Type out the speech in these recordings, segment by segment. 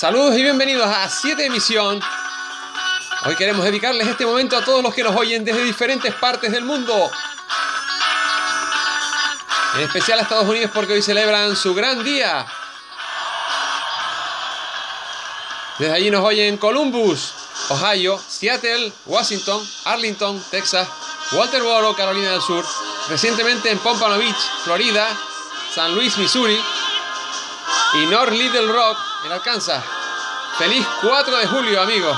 Saludos y bienvenidos a 7 Emisión. Hoy queremos dedicarles este momento a todos los que nos oyen desde diferentes partes del mundo. En especial a Estados Unidos porque hoy celebran su gran día. Desde allí nos oyen Columbus, Ohio, Seattle, Washington, Arlington, Texas, Walterboro, Carolina del Sur, recientemente en Pompano Beach, Florida, San Luis, Missouri y North Little Rock en Arkansas. Feliz 4 de julio, amigos.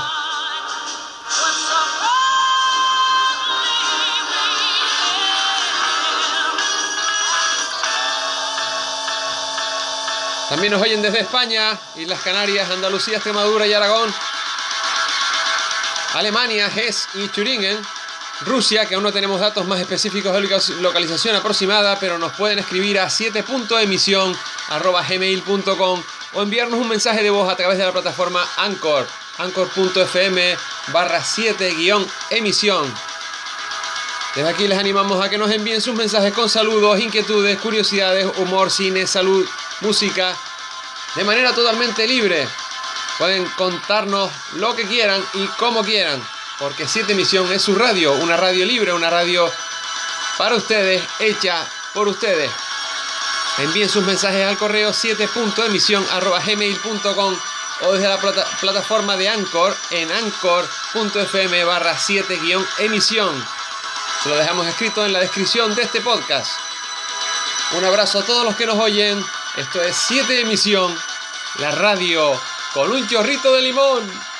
También nos oyen desde España, Islas Canarias, Andalucía, Extremadura y Aragón. Alemania, Hesse y Thüringen. Rusia, que aún no tenemos datos más específicos de localización aproximada, pero nos pueden escribir a 7.emisión.gmail.com o enviarnos un mensaje de voz a través de la plataforma Anchor, anchor.fm barra 7-emisión. Desde aquí les animamos a que nos envíen sus mensajes con saludos, inquietudes, curiosidades, humor, cine, salud, música, de manera totalmente libre. Pueden contarnos lo que quieran y como quieran, porque 7 Emisión es su radio, una radio libre, una radio para ustedes, hecha por ustedes. Envíen sus mensajes al correo 7.emisión.gmail.com o desde la plataforma de Anchor en anchor.fm barra 7-emisión. Se lo dejamos escrito en la descripción de este podcast. Un abrazo a todos los que nos oyen. Esto es 7 Emisión, la radio con un chorrito de limón.